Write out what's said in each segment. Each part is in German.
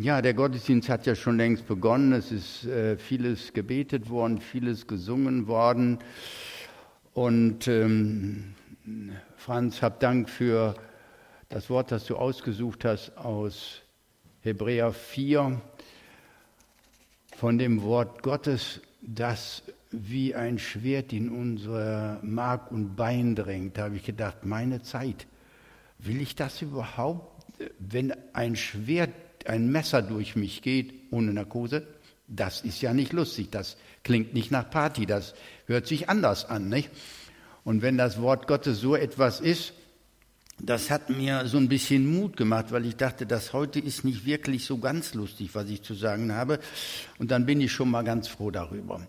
Ja, der Gottesdienst hat ja schon längst begonnen. Es ist äh, vieles gebetet worden, vieles gesungen worden. Und ähm, Franz, hab Dank für das Wort, das du ausgesucht hast aus Hebräer 4, von dem Wort Gottes, das wie ein Schwert in unser Mark und Bein drängt. Da habe ich gedacht, meine Zeit, will ich das überhaupt? Wenn ein Schwert, ein Messer durch mich geht ohne Narkose, das ist ja nicht lustig, das klingt nicht nach Party, das hört sich anders an, nicht? Und wenn das Wort Gottes so etwas ist, das hat mir so ein bisschen Mut gemacht, weil ich dachte, das heute ist nicht wirklich so ganz lustig, was ich zu sagen habe. Und dann bin ich schon mal ganz froh darüber.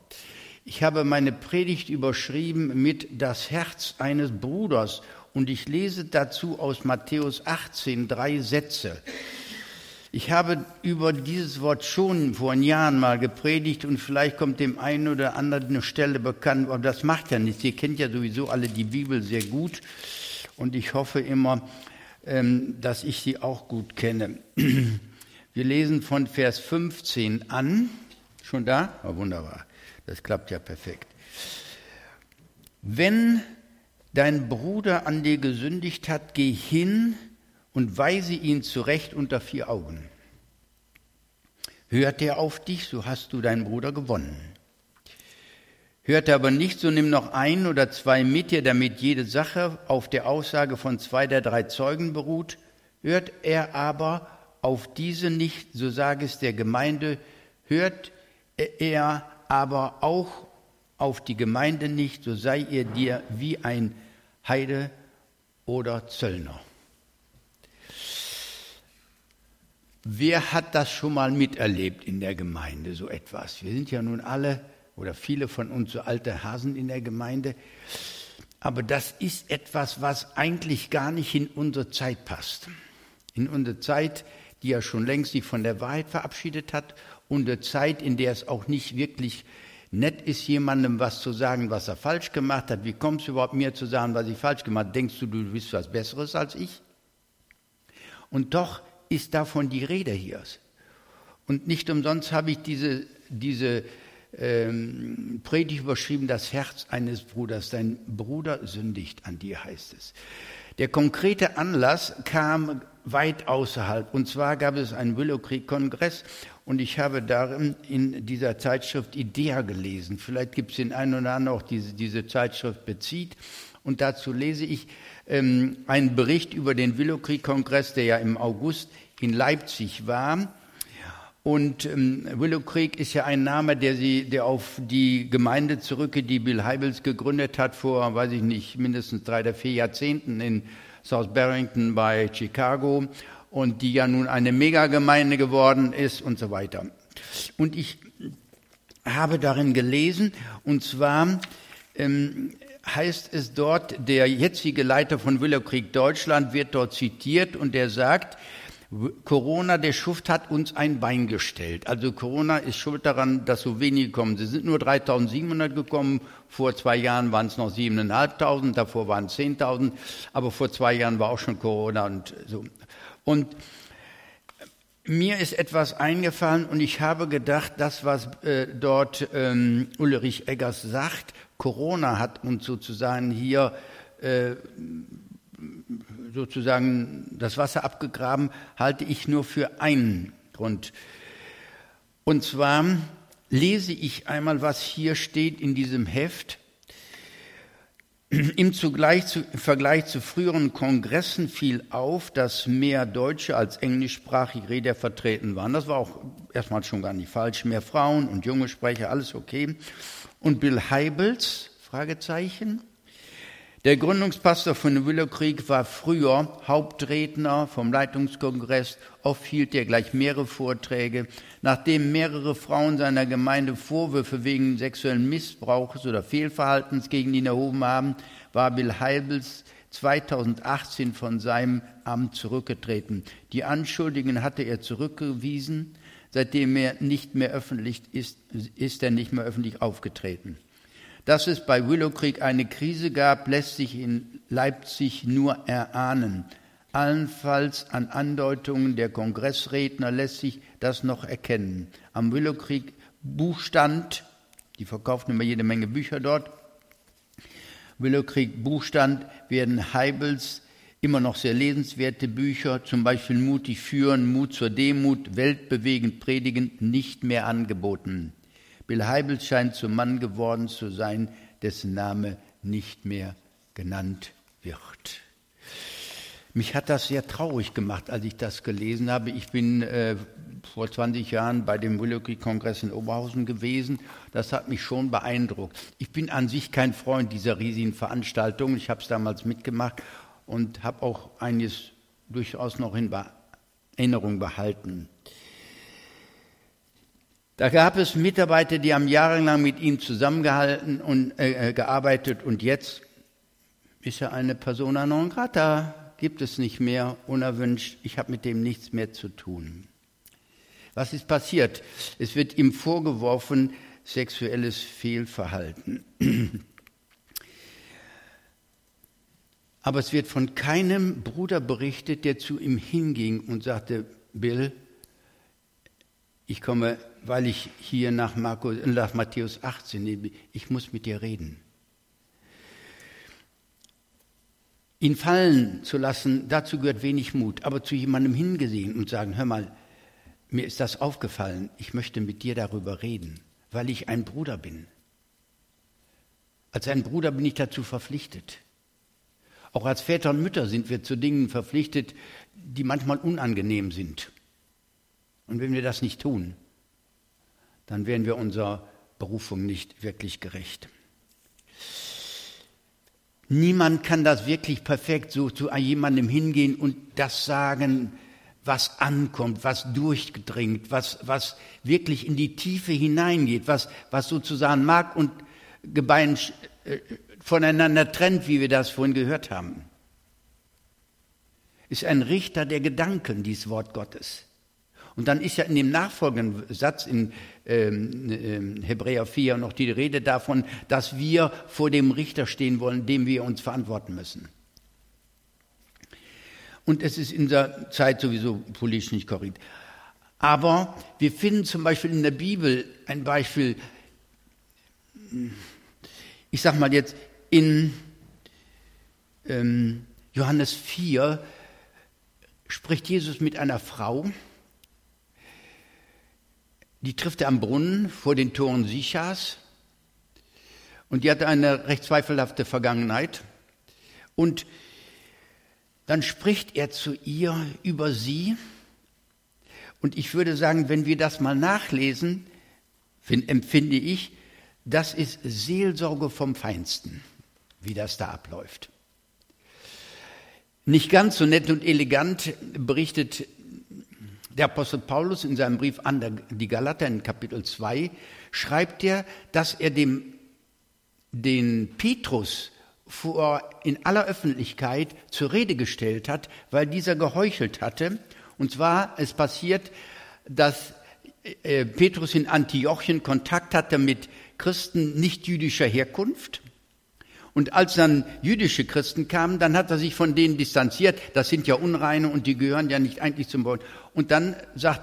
Ich habe meine Predigt überschrieben mit das Herz eines Bruders und ich lese dazu aus Matthäus 18 drei Sätze. Ich habe über dieses Wort schon vor Jahren mal gepredigt und vielleicht kommt dem einen oder anderen eine Stelle bekannt, aber das macht ja nichts. Ihr kennt ja sowieso alle die Bibel sehr gut und ich hoffe immer, ähm, dass ich sie auch gut kenne. Wir lesen von Vers 15 an. Schon da? Oh, wunderbar. Das klappt ja perfekt. Wenn dein Bruder an dir gesündigt hat, geh hin und weise ihn zurecht unter vier Augen. Hört er auf dich, so hast du deinen Bruder gewonnen. Hört er aber nicht, so nimm noch ein oder zwei mit dir, damit jede Sache auf der Aussage von zwei der drei Zeugen beruht. Hört er aber auf diese nicht, so sage es der Gemeinde, hört er aber auch auf die Gemeinde nicht, so sei ihr dir wie ein Heide oder Zöllner. Wer hat das schon mal miterlebt in der Gemeinde, so etwas? Wir sind ja nun alle oder viele von uns so alte Hasen in der Gemeinde. Aber das ist etwas, was eigentlich gar nicht in unsere Zeit passt. In unsere Zeit, die ja schon längst sich von der Wahrheit verabschiedet hat, und eine Zeit, in der es auch nicht wirklich nett ist, jemandem was zu sagen, was er falsch gemacht hat. Wie kommst du überhaupt mir zu sagen, was ich falsch gemacht habe? Denkst du, du bist was Besseres als ich? Und doch ist davon die Rede hier. Und nicht umsonst habe ich diese, diese ähm, Predigt überschrieben, das Herz eines Bruders. Dein Bruder sündigt an dir, heißt es. Der konkrete Anlass kam weit außerhalb. Und zwar gab es einen Willow Creek Kongress und ich habe darin in dieser Zeitschrift Idea gelesen. Vielleicht gibt es den einen oder anderen auch, diese, diese Zeitschrift bezieht. Und dazu lese ich ähm, einen Bericht über den Willow Creek Kongress, der ja im August in Leipzig war. Und ähm, Willow Creek ist ja ein Name, der, sie, der auf die Gemeinde zurückgeht, die Bill Heibels gegründet hat vor, weiß ich nicht, mindestens drei oder vier Jahrzehnten in South Barrington bei Chicago und die ja nun eine Megagemeinde geworden ist und so weiter. Und ich habe darin gelesen, und zwar ähm, heißt es dort, der jetzige Leiter von Willow Creek Deutschland wird dort zitiert und der sagt, Corona, der Schuft hat uns ein Bein gestellt. Also Corona ist schuld daran, dass so wenige kommen. Sie sind nur 3.700 gekommen. Vor zwei Jahren waren es noch 7.500, davor waren es 10.000. Aber vor zwei Jahren war auch schon Corona und so. Und mir ist etwas eingefallen und ich habe gedacht, das, was äh, dort ähm, Ulrich Eggers sagt, Corona hat uns sozusagen hier äh, sozusagen das Wasser abgegraben, halte ich nur für einen Grund. Und zwar lese ich einmal, was hier steht in diesem Heft. Im, Zugleich zu, Im Vergleich zu früheren Kongressen fiel auf, dass mehr Deutsche als englischsprachige Redner vertreten waren. Das war auch erstmal schon gar nicht falsch. Mehr Frauen und junge Sprecher, alles okay. Und Bill Heibels, Fragezeichen, der Gründungspastor von Willow Creek war früher Hauptredner vom Leitungskongress. Oft hielt er gleich mehrere Vorträge. Nachdem mehrere Frauen seiner Gemeinde Vorwürfe wegen sexuellen Missbrauchs oder Fehlverhaltens gegen ihn erhoben haben, war Bill Heibels 2018 von seinem Amt zurückgetreten. Die Anschuldigungen hatte er zurückgewiesen. Seitdem er nicht mehr öffentlich ist, ist er nicht mehr öffentlich aufgetreten. Dass es bei Willow Creek eine Krise gab, lässt sich in Leipzig nur erahnen. Allenfalls an Andeutungen der Kongressredner lässt sich das noch erkennen. Am Willowkrieg Buchstand, die verkaufen immer jede Menge Bücher dort, Willowkrieg Buchstand werden Heibels immer noch sehr lesenswerte Bücher, zum Beispiel Mutig führen, Mut zur Demut, weltbewegend predigen, nicht mehr angeboten. Bill Heibels scheint zum Mann geworden zu sein, dessen Name nicht mehr genannt wird. Mich hat das sehr traurig gemacht, als ich das gelesen habe. Ich bin äh, vor 20 Jahren bei dem Willowkrieg-Kongress in Oberhausen gewesen. Das hat mich schon beeindruckt. Ich bin an sich kein Freund dieser riesigen Veranstaltungen. Ich habe es damals mitgemacht und habe auch einiges durchaus noch in Erinnerung behalten. Da gab es Mitarbeiter, die haben jahrelang mit ihm zusammengehalten und äh, äh, gearbeitet und jetzt ist er eine Persona non grata, gibt es nicht mehr, unerwünscht, ich habe mit dem nichts mehr zu tun. Was ist passiert? Es wird ihm vorgeworfen, sexuelles Fehlverhalten. Aber es wird von keinem Bruder berichtet, der zu ihm hinging und sagte, Bill, ich komme, weil ich hier nach, Markus, nach Matthäus 18 lebe, ich muss mit dir reden. Ihn fallen zu lassen, dazu gehört wenig Mut, aber zu jemandem hingesehen und sagen, hör mal, mir ist das aufgefallen, ich möchte mit dir darüber reden, weil ich ein Bruder bin. Als ein Bruder bin ich dazu verpflichtet. Auch als Väter und Mütter sind wir zu Dingen verpflichtet, die manchmal unangenehm sind. Und wenn wir das nicht tun, dann werden wir unserer Berufung nicht wirklich gerecht. Niemand kann das wirklich perfekt so zu jemandem hingehen und das sagen, was ankommt, was durchdringt, was, was wirklich in die Tiefe hineingeht, was, was sozusagen Mark und Gebein äh, voneinander trennt, wie wir das vorhin gehört haben. Ist ein Richter der Gedanken, dieses Wort Gottes. Und dann ist ja in dem nachfolgenden Satz in ähm, äh, Hebräer 4 noch die Rede davon, dass wir vor dem Richter stehen wollen, dem wir uns verantworten müssen. Und es ist in der Zeit sowieso politisch nicht korrekt. Aber wir finden zum Beispiel in der Bibel ein Beispiel, ich sag mal jetzt, in ähm, Johannes 4 spricht Jesus mit einer Frau, die trifft er am Brunnen vor den Toren Sichas und die hatte eine recht zweifelhafte Vergangenheit. Und dann spricht er zu ihr über sie. Und ich würde sagen, wenn wir das mal nachlesen, empfinde ich, das ist Seelsorge vom Feinsten wie das da abläuft. Nicht ganz so nett und elegant berichtet der Apostel Paulus in seinem Brief an die Galater in Kapitel 2, schreibt er, dass er dem, den Petrus vor, in aller Öffentlichkeit zur Rede gestellt hat, weil dieser geheuchelt hatte. Und zwar, es passiert, dass äh, Petrus in Antiochien Kontakt hatte mit Christen nicht jüdischer Herkunft und als dann jüdische Christen kamen, dann hat er sich von denen distanziert. Das sind ja Unreine und die gehören ja nicht eigentlich zum Wort. Und dann sagt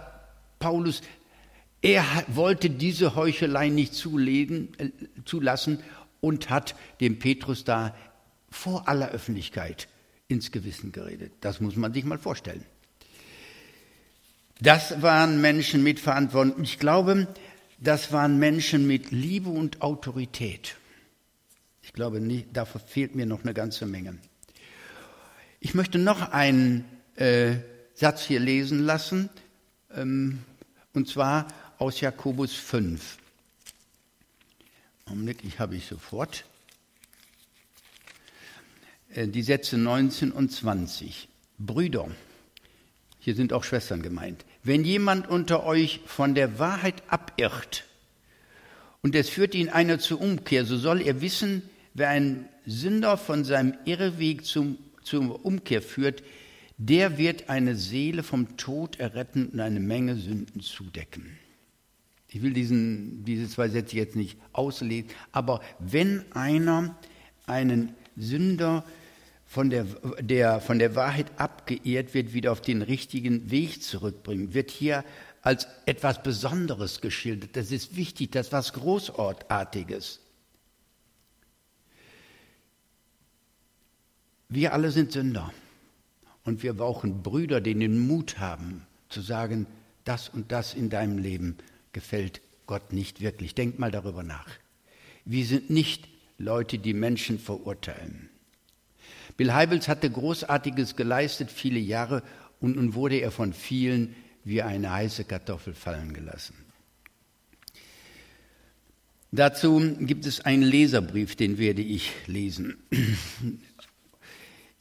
Paulus, er wollte diese Heuchelei nicht zulegen, äh, zulassen und hat dem Petrus da vor aller Öffentlichkeit ins Gewissen geredet. Das muss man sich mal vorstellen. Das waren Menschen mit Verantwortung. Ich glaube, das waren Menschen mit Liebe und Autorität. Ich glaube, nicht, dafür fehlt mir noch eine ganze Menge. Ich möchte noch einen äh, Satz hier lesen lassen, ähm, und zwar aus Jakobus 5. Augenblick, ich habe ich sofort. Äh, die Sätze 19 und 20. Brüder, hier sind auch Schwestern gemeint. Wenn jemand unter euch von der Wahrheit abirrt und es führt ihn einer zur Umkehr, so soll er wissen, Wer einen Sünder von seinem Irrweg zum, zur Umkehr führt, der wird eine Seele vom Tod erretten und eine Menge Sünden zudecken. Ich will diesen, diese zwei Sätze jetzt nicht auslegen, aber wenn einer einen Sünder von der, der von der Wahrheit abgeehrt wird, wieder auf den richtigen Weg zurückbringen, wird hier als etwas Besonderes geschildert. Das ist wichtig, das ist was Großartiges. Wir alle sind Sünder und wir brauchen Brüder, die den Mut haben zu sagen, das und das in deinem Leben gefällt Gott nicht wirklich. Denk mal darüber nach. Wir sind nicht Leute, die Menschen verurteilen. Bill Heibels hatte Großartiges geleistet, viele Jahre, und nun wurde er von vielen wie eine heiße Kartoffel fallen gelassen. Dazu gibt es einen Leserbrief, den werde ich lesen.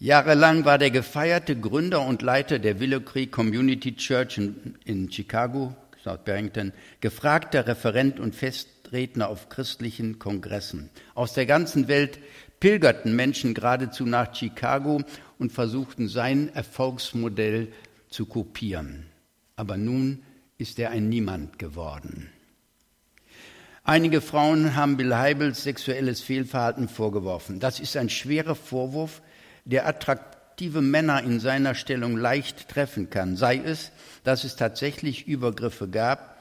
Jahrelang war der gefeierte Gründer und Leiter der Willow Creek Community Church in, in Chicago, South Barrington, gefragter Referent und Festredner auf christlichen Kongressen. Aus der ganzen Welt pilgerten Menschen geradezu nach Chicago und versuchten sein Erfolgsmodell zu kopieren. Aber nun ist er ein Niemand geworden. Einige Frauen haben Bill Heibels sexuelles Fehlverhalten vorgeworfen. Das ist ein schwerer Vorwurf, der attraktive Männer in seiner Stellung leicht treffen kann, sei es, dass es tatsächlich Übergriffe gab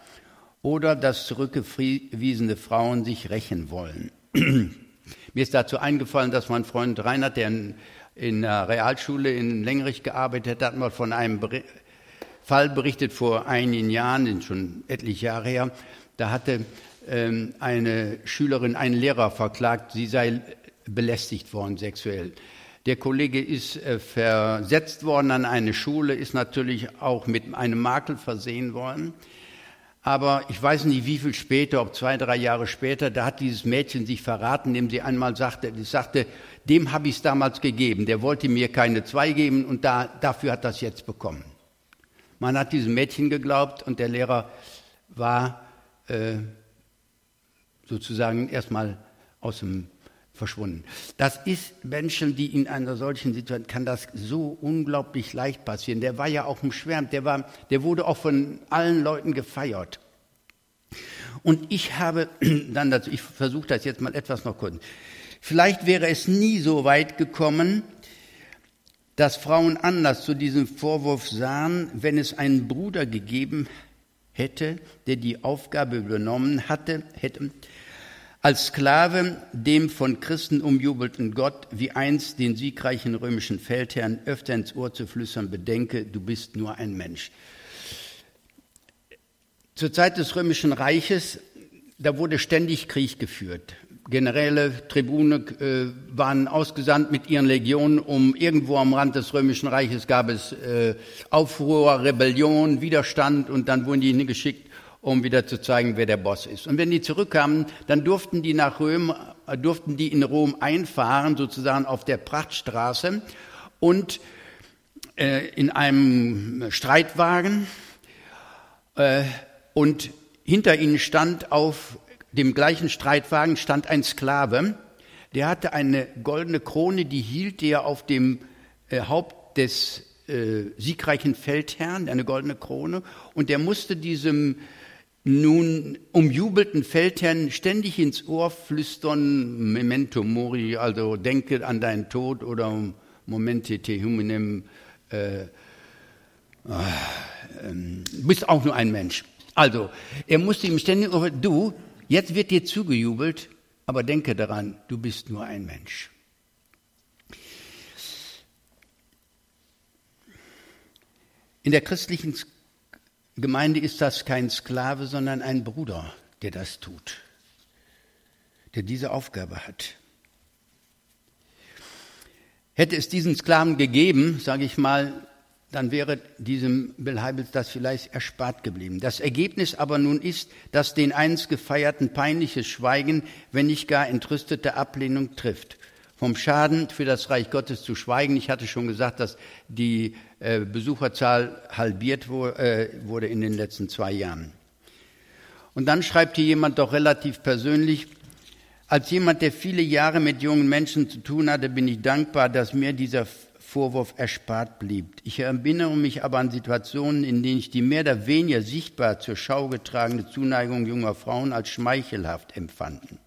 oder dass zurückgewiesene Frauen sich rächen wollen. Mir ist dazu eingefallen, dass mein Freund Reinhard, der in, der Realschule in Längerich gearbeitet hat, mal von einem Fall berichtet vor einigen Jahren, schon etliche Jahre her. Da hatte ähm, eine Schülerin einen Lehrer verklagt, sie sei belästigt worden sexuell. Der Kollege ist äh, versetzt worden an eine Schule, ist natürlich auch mit einem Makel versehen worden. Aber ich weiß nicht, wie viel später, ob zwei, drei Jahre später, da hat dieses Mädchen sich verraten, indem sie einmal sagte, sie sagte, dem habe ich es damals gegeben. Der wollte mir keine zwei geben und da, dafür hat das jetzt bekommen. Man hat diesem Mädchen geglaubt und der Lehrer war äh, sozusagen erstmal aus dem verschwunden. Das ist Menschen, die in einer solchen Situation, kann das so unglaublich leicht passieren. Der war ja auch umschwärmt, der, war, der wurde auch von allen Leuten gefeiert. Und ich habe dann dazu, ich versuche das jetzt mal etwas noch kurz. Vielleicht wäre es nie so weit gekommen, dass Frauen anders zu diesem Vorwurf sahen, wenn es einen Bruder gegeben hätte, der die Aufgabe übernommen hatte, hätte, als Sklave dem von Christen umjubelten Gott wie einst den siegreichen römischen Feldherrn öfter ins Ohr zu flüstern, bedenke, du bist nur ein Mensch. Zur Zeit des römischen Reiches, da wurde ständig Krieg geführt. Generäle, Tribune äh, waren ausgesandt mit ihren Legionen, um irgendwo am Rand des römischen Reiches gab es äh, Aufruhr, Rebellion, Widerstand und dann wurden die hingeschickt, um wieder zu zeigen, wer der Boss ist. Und wenn die zurückkamen, dann durften die nach Rom, äh, durften die in Rom einfahren, sozusagen auf der Prachtstraße und äh, in einem Streitwagen äh, und hinter ihnen stand auf dem gleichen Streitwagen stand ein Sklave, der hatte eine goldene Krone, die hielt er auf dem äh, Haupt des äh, siegreichen Feldherrn, eine goldene Krone, und der musste diesem nun umjubelten Feldherrn ständig ins Ohr flüstern, Memento Mori, also denke an deinen Tod oder Momente te huminem, äh, äh, bist auch nur ein Mensch. Also, er musste ihm ständig, du, jetzt wird dir zugejubelt, aber denke daran, du bist nur ein Mensch. In der christlichen Gemeinde ist das kein Sklave, sondern ein Bruder, der das tut, der diese Aufgabe hat. Hätte es diesen Sklaven gegeben, sage ich mal, dann wäre diesem Bill Heibels das vielleicht erspart geblieben. Das Ergebnis aber nun ist, dass den einst gefeierten peinliches Schweigen, wenn nicht gar entrüstete Ablehnung trifft vom Schaden für das Reich Gottes zu schweigen. Ich hatte schon gesagt, dass die äh, Besucherzahl halbiert äh, wurde in den letzten zwei Jahren. Und dann schreibt hier jemand doch relativ persönlich, als jemand, der viele Jahre mit jungen Menschen zu tun hatte, bin ich dankbar, dass mir dieser Vorwurf erspart blieb. Ich erinnere mich aber an Situationen, in denen ich die mehr oder weniger sichtbar zur Schau getragene Zuneigung junger Frauen als schmeichelhaft empfanden.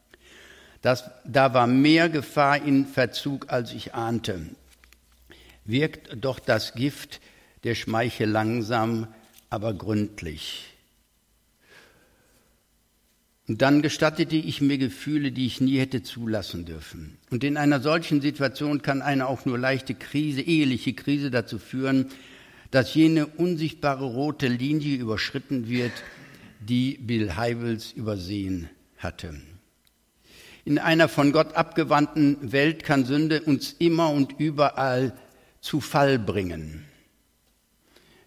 Das, da war mehr Gefahr in Verzug, als ich ahnte. wirkt doch das Gift der Schmeichel langsam, aber gründlich. Und dann gestattete ich mir Gefühle, die ich nie hätte zulassen dürfen. Und in einer solchen Situation kann eine auch nur leichte Krise, eheliche Krise dazu führen, dass jene unsichtbare rote Linie überschritten wird, die Bill Heibels übersehen hatte. In einer von Gott abgewandten Welt kann Sünde uns immer und überall zu Fall bringen.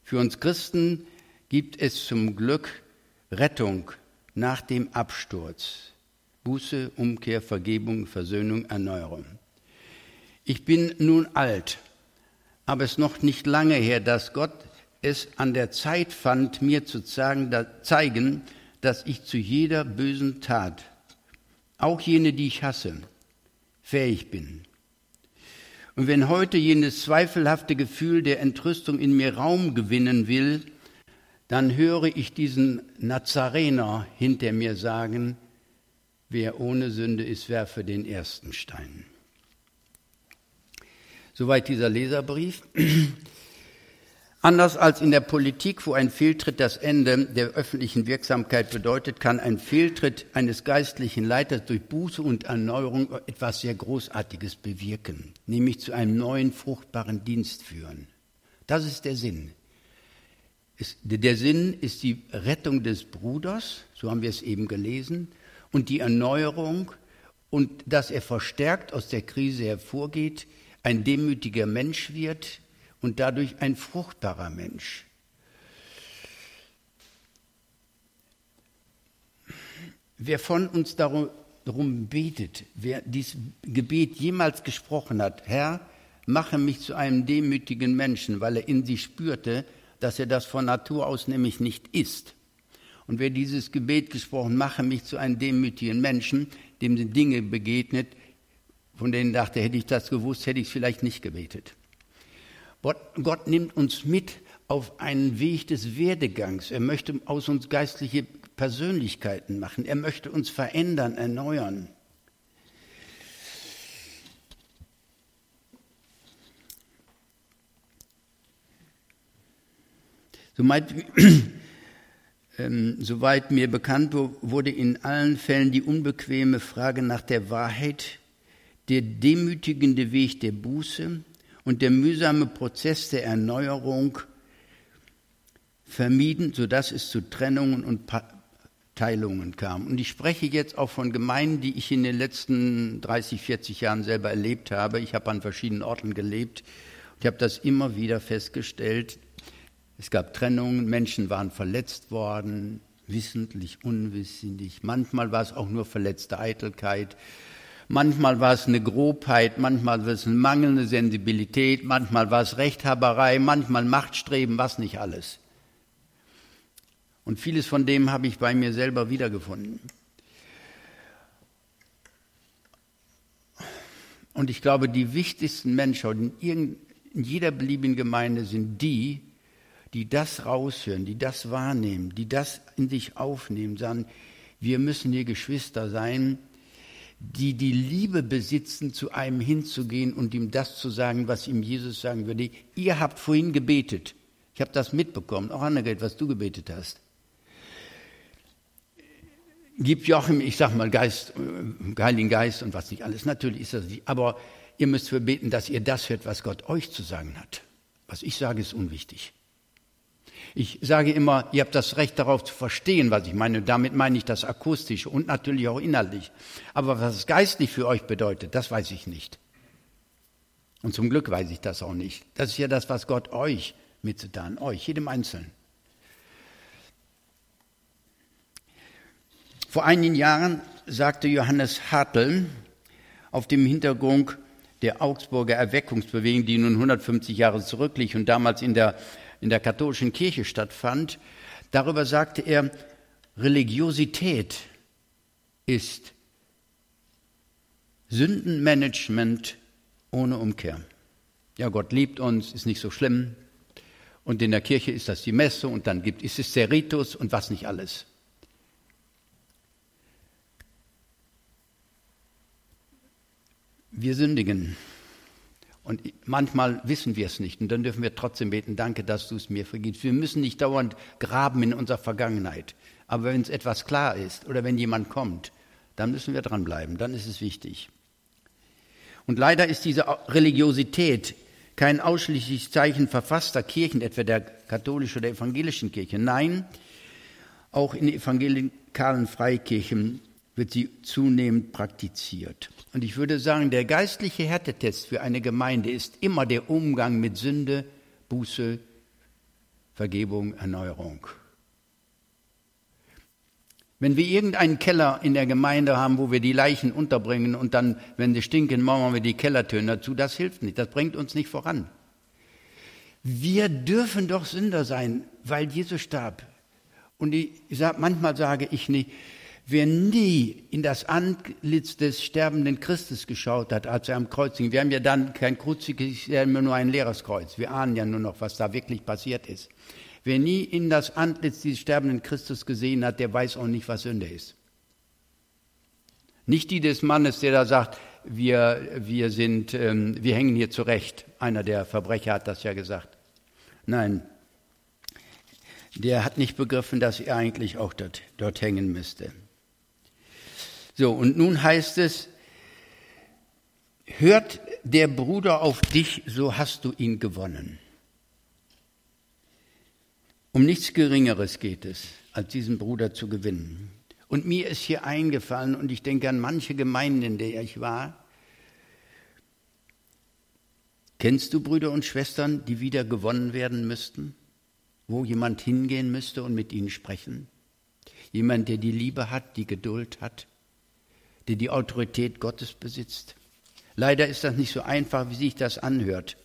Für uns Christen gibt es zum Glück Rettung nach dem Absturz. Buße, Umkehr, Vergebung, Versöhnung, Erneuerung. Ich bin nun alt, aber es ist noch nicht lange her, dass Gott es an der Zeit fand, mir zu zeigen, dass ich zu jeder bösen Tat, auch jene, die ich hasse, fähig bin. Und wenn heute jenes zweifelhafte Gefühl der Entrüstung in mir Raum gewinnen will, dann höre ich diesen Nazarener hinter mir sagen, wer ohne Sünde ist, werfe den ersten Stein. Soweit dieser Leserbrief. Anders als in der Politik, wo ein Fehltritt das Ende der öffentlichen Wirksamkeit bedeutet, kann ein Fehltritt eines geistlichen Leiters durch Buße und Erneuerung etwas sehr Großartiges bewirken, nämlich zu einem neuen, fruchtbaren Dienst führen. Das ist der Sinn. der Sinn ist die Rettung des Bruders, so haben wir es eben gelesen, und die Erneuerung und dass er verstärkt aus der Krise hervorgeht, ein demütiger Mensch wird, und dadurch ein fruchtbarer Mensch. Wer von uns darum, betet, wer dieses Gebet jemals gesprochen hat, Herr, mache mich zu einem demütigen Menschen, weil er in sich spürte, dass er das von Natur aus nämlich nicht ist. Und wer dieses Gebet gesprochen, mache mich zu einem demütigen Menschen, dem sind Dinge begegnet, von denen dachte, hätte ich das gewusst, hätte ich es vielleicht nicht gebetet. Gott, Gott nimmt uns mit auf einen Weg des Werdegangs. Er möchte aus uns geistliche Persönlichkeiten machen. Er möchte uns verändern, erneuern. Soweit, ähm, soweit mir bekannt wurde in allen Fällen die unbequeme Frage nach der Wahrheit, der demütigende Weg der Buße, und der mühsame Prozess der Erneuerung vermieden, sodass es zu Trennungen und Teilungen kam. Und ich spreche jetzt auch von Gemeinden, die ich in den letzten 30, 40 Jahren selber erlebt habe. Ich habe an verschiedenen Orten gelebt ich habe das immer wieder festgestellt. Es gab Trennungen, Menschen waren verletzt worden, wissentlich, unwissentlich. Manchmal war es auch nur verletzte Eitelkeit. Manchmal war es eine Grobheit, manchmal war es eine mangelnde Sensibilität, manchmal war es Rechthaberei, manchmal Machtstreben, was nicht alles. Und vieles von dem habe ich bei mir selber wiedergefunden. Und ich glaube, die wichtigsten Menschen in, jeder beliebigen Gemeinde sind die, die das raushören, die das wahrnehmen, die das in sich aufnehmen, sagen, wir müssen hier Geschwister sein, die die Liebe besitzen, zu einem hinzugehen und ihm das zu sagen, was ihm Jesus sagen würde. Ihr habt vorhin gebetet. Ich habe das mitbekommen, auch Annegret, was du gebetet hast. Gibt Joachim, ich sag mal, Geist, äh, Heiligen Geist und was nicht alles. Natürlich ist das nicht. Aber ihr müsst für beten, dass ihr das hört, was Gott euch zu sagen hat. Was ich sage, ist unwichtig. Ich sage immer, ihr habt das Recht darauf zu verstehen, was ich meine. Damit meine ich das Akustische und natürlich auch inhaltlich. Aber was es geistlich für euch bedeutet, das weiß ich nicht. Und zum Glück weiß ich das auch nicht. Das ist ja das, was Gott euch mitzuteilen, euch, jedem Einzelnen. Vor einigen Jahren sagte Johannes Hartl auf dem Hintergrund der Augsburger Erweckungsbewegung, die nun 150 Jahre zurückliegt und damals in der in der katholischen Kirche stattfand, darüber sagte er, Religiosität ist Sündenmanagement ohne Umkehr. Ja, Gott liebt uns, ist nicht so schlimm. Und in der Kirche ist das die Messe und dann gibt es der Ritus und was nicht alles. Wir sündigen. Und manchmal wissen wir es nicht und dann dürfen wir trotzdem beten, danke, dass du es mir vergibst. Wir müssen nicht dauernd graben in unserer Vergangenheit. Aber wenn es etwas klar ist oder wenn jemand kommt, dann müssen wir dranbleiben, dann ist es wichtig. Und leider ist diese Religiosität kein ausschließliches Zeichen verfasster Kirchen, etwa der katholischen oder evangelischen Kirche. Nein, auch in evangelikalen Freikirchen wird sie zunehmend praktiziert. Und ich würde sagen, der geistliche Härtetest für eine Gemeinde ist immer der Umgang mit Sünde, Buße, Vergebung, Erneuerung. Wenn wir irgendeinen Keller in der Gemeinde haben, wo wir die Leichen unterbringen und dann, wenn sie stinken, machen wir die Kellertöne dazu, das hilft nicht, das bringt uns nicht voran. Wir dürfen doch Sünder sein, weil Jesus starb. Und ich sag, manchmal sage ich nicht, wer nie in das Antlitz des sterbenden Christus geschaut hat, als er am Kreuz hing, wir haben ja dann kein Kruzifix, wir haben nur ein leeres Kreuz. Wir ahnen ja nur noch, was da wirklich passiert ist. Wer nie in das Antlitz dieses sterbenden Christus gesehen hat, der weiß auch nicht, was Sünde ist. Nicht die des Mannes, der da sagt, wir, wir, sind, ähm, wir hängen hier zurecht. Einer der Verbrecher hat das ja gesagt. Nein, der hat nicht begriffen, dass er eigentlich auch dort, dort hängen müsste. So, und nun heißt es, hört der Bruder auf dich, so hast du ihn gewonnen. Um nichts Geringeres geht es, als diesen Bruder zu gewinnen. Und mir ist hier eingefallen, und ich denke an manche Gemeinden, in der ich war, kennst du Brüder und Schwestern, die wieder gewonnen werden müssten, wo jemand hingehen müsste und mit ihnen sprechen? Jemand, der die Liebe hat, die Geduld hat, der die Autorität Gottes besitzt. Leider ist das nicht so einfach, wie sich das anhört.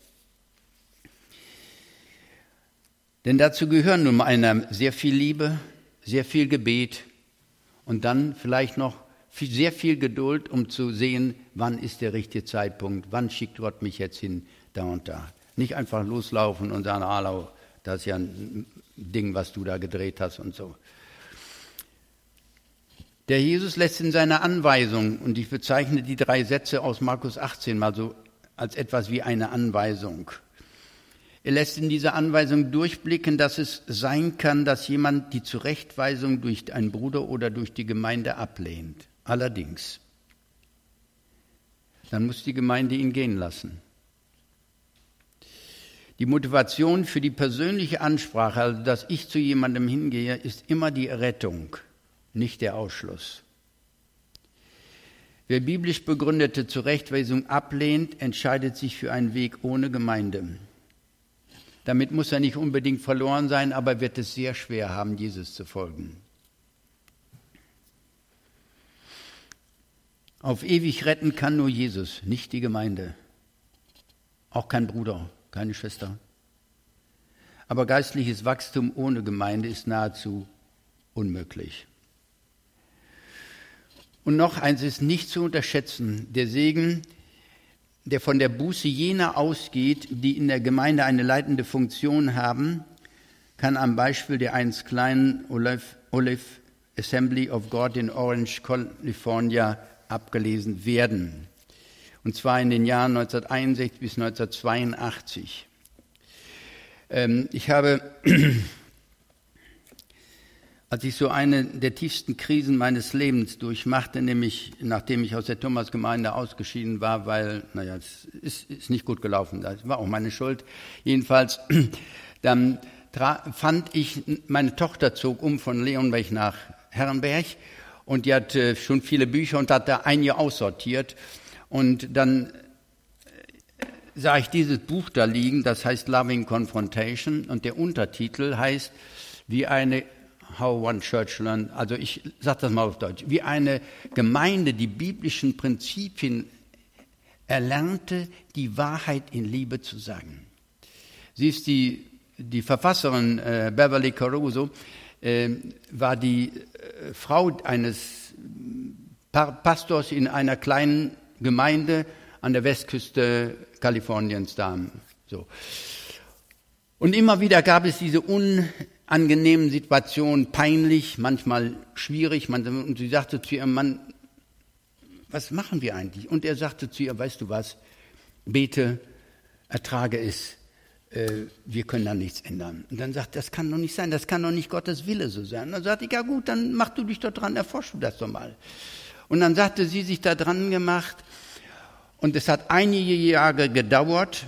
Denn dazu gehören nun einer sehr viel Liebe, sehr viel Gebet und dann vielleicht noch viel, sehr viel Geduld, um zu sehen, wann ist der richtige Zeitpunkt, wann schickt Gott mich jetzt hin, da und da. Nicht einfach loslaufen und sagen, Alau, das ist ja ein Ding, was du da gedreht hast und so. Der Jesus lässt in seiner Anweisung, und ich bezeichne die drei Sätze aus Markus 18 mal so als etwas wie eine Anweisung. Er lässt in dieser Anweisung durchblicken, dass es sein kann, dass jemand die Zurechtweisung durch einen Bruder oder durch die Gemeinde ablehnt. Allerdings, dann muss die Gemeinde ihn gehen lassen. Die Motivation für die persönliche Ansprache, also dass ich zu jemandem hingehe, ist immer die Rettung, nicht der Ausschluss. Wer biblisch begründete Zurechtweisung ablehnt, entscheidet sich für einen Weg ohne Gemeinde. Damit muss er nicht unbedingt verloren sein, aber wird es sehr schwer haben, Jesus zu folgen. Auf ewig retten kann nur Jesus, nicht die Gemeinde. Auch kein Bruder, keine Schwester. Aber geistliches Wachstum ohne Gemeinde ist nahezu unmöglich. Und noch eins ist nicht zu unterschätzen, der Segen, der von der Buße jener ausgeht, die in der Gemeinde eine leitende Funktion haben, kann am Beispiel der einst kleinen Olive, Assembly of God in Orange, California abgelesen werden. Und zwar in den Jahren 1961 bis 1982. Ähm, ich habe als ich so eine der tiefsten Krisen meines Lebens durchmachte, nämlich nachdem ich aus der Thomasgemeinde ausgeschieden war, weil, naja, es ist, ist nicht gut gelaufen, das war auch meine Schuld. Jedenfalls, dann fand ich, meine Tochter zog um von Leonberg nach Herrenberg und die hat äh, schon viele Bücher und hat da ein Jahr aussortiert. Und dann äh, sah ich dieses Buch da liegen, das heißt Loving Confrontation und der Untertitel heißt, wie eine How One Church Learn, also ich sage das mal auf Deutsch, wie eine Gemeinde die biblischen Prinzipien erlernte, die Wahrheit in Liebe zu sagen. Sie ist die, die Verfasserin äh, Beverly Caruso, äh, war die äh, Frau eines pa Pastors in einer kleinen Gemeinde an der Westküste Kaliforniens da. So. Und immer wieder gab es diese un angenehmen Situationen peinlich, manchmal schwierig. und sie sagte zu ihrem Mann, was machen wir eigentlich? Und er sagte zu ihr, weißt du was, bete, ertrage es, äh, wir können da nichts ändern. Und dann sagt, das kann doch nicht sein, das kann doch nicht Gottes Wille so sein. Und dann sagte ich, ja gut, dann mach du dich doch dran, erforsch du das doch mal. Und dann sagte sie sich da dran gemacht, und es hat einige Jahre gedauert,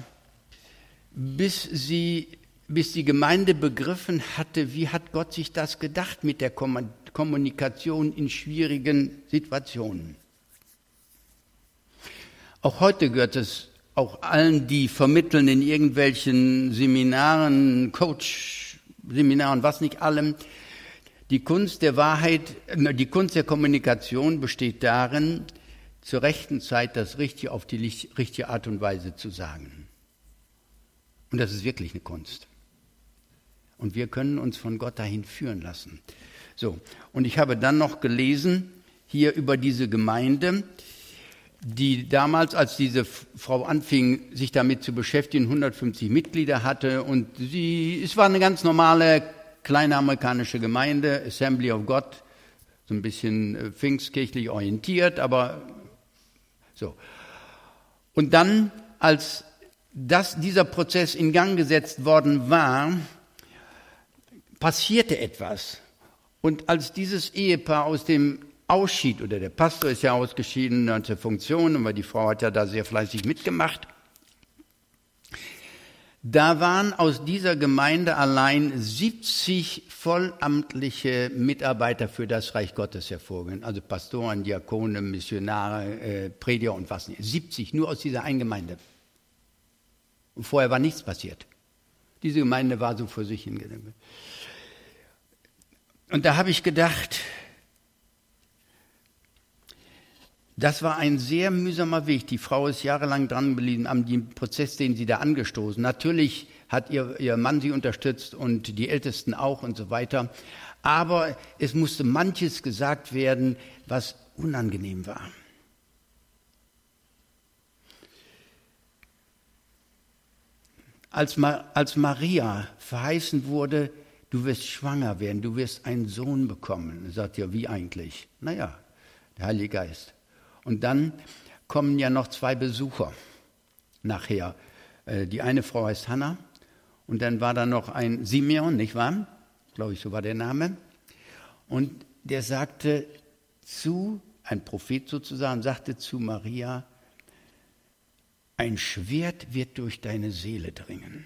bis sie, bis die Gemeinde begriffen hatte, wie hat Gott sich das gedacht mit der Kommunikation in schwierigen Situationen. Auch heute gehört es auch allen, die vermitteln in irgendwelchen Seminaren, Coach-Seminaren, was nicht allem. Die Kunst der Wahrheit, die Kunst der Kommunikation besteht darin, zur rechten Zeit das Richtige auf die richtige Art und Weise zu sagen. Und das ist wirklich eine Kunst. Und wir können uns von Gott dahin führen lassen. So, und ich habe dann noch gelesen hier über diese Gemeinde, die damals, als diese Frau anfing, sich damit zu beschäftigen, 150 Mitglieder hatte und sie, es war eine ganz normale kleine amerikanische Gemeinde, Assembly of God, so ein bisschen äh, pfingstkirchlich orientiert, aber so. Und dann, als das, dieser Prozess in Gang gesetzt worden war, passierte etwas. Und als dieses Ehepaar aus dem ausschied, oder der Pastor ist ja ausgeschieden aus der Funktion, aber die Frau hat ja da sehr fleißig mitgemacht, da waren aus dieser Gemeinde allein 70 vollamtliche Mitarbeiter für das Reich Gottes hervorgegangen. Also Pastoren, Diakone, Missionare, äh, Prediger und was nicht. 70, nur aus dieser einen Gemeinde. Und vorher war nichts passiert. Diese Gemeinde war so vor sich hingegangen. Und da habe ich gedacht, Das war ein sehr mühsamer Weg. Die Frau ist jahrelang dran geblieben am Prozess, den sie da angestoßen. Natürlich hat ihr, ihr Mann sie unterstützt und die Ältesten auch und so weiter. Aber es musste manches gesagt werden, was unangenehm war. Als, als Maria verheißen wurde, du wirst schwanger werden, du wirst einen Sohn bekommen, sagt ja, wie eigentlich? Naja, der Heilige Geist. Und dann kommen ja noch zwei Besucher nachher. Äh, die eine Frau heißt Hannah und dann war da noch ein Simeon, nicht wahr? Glaube ich, so war der Name. Und der sagte zu, ein Prophet sozusagen, sagte zu Maria, ein Schwert wird durch deine Seele dringen.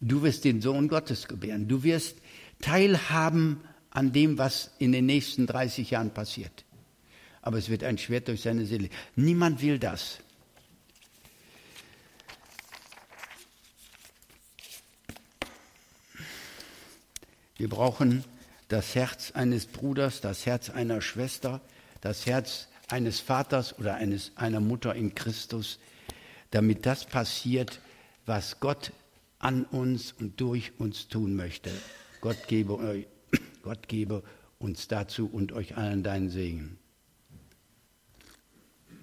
Du wirst den Sohn Gottes gebären. Du wirst teilhaben an dem, was in den nächsten 30 Jahren passiert aber es wird ein Schwert durch seine Seele. Niemand will das. Wir brauchen das Herz eines Bruders, das Herz einer Schwester, das Herz eines Vaters oder eines, einer Mutter in Christus, damit das passiert, was Gott an uns und durch uns tun möchte. Gott gebe, Gott gebe uns dazu und euch allen deinen Segen.